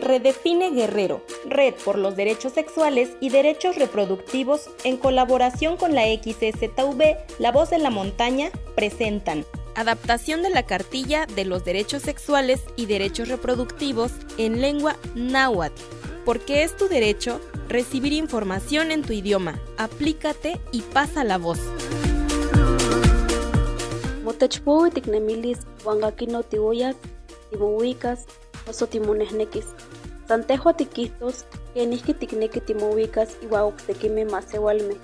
Redefine Guerrero, Red por los Derechos Sexuales y Derechos Reproductivos, en colaboración con la XSTV, La Voz de la Montaña, presentan Adaptación de la cartilla de los derechos sexuales y derechos reproductivos en lengua náhuatl, porque es tu derecho recibir información en tu idioma. Aplícate y pasa la voz osotimunesnequis. Santejo atiquistos, que enisquiticnequitimuicas y guauxtequime macewalme.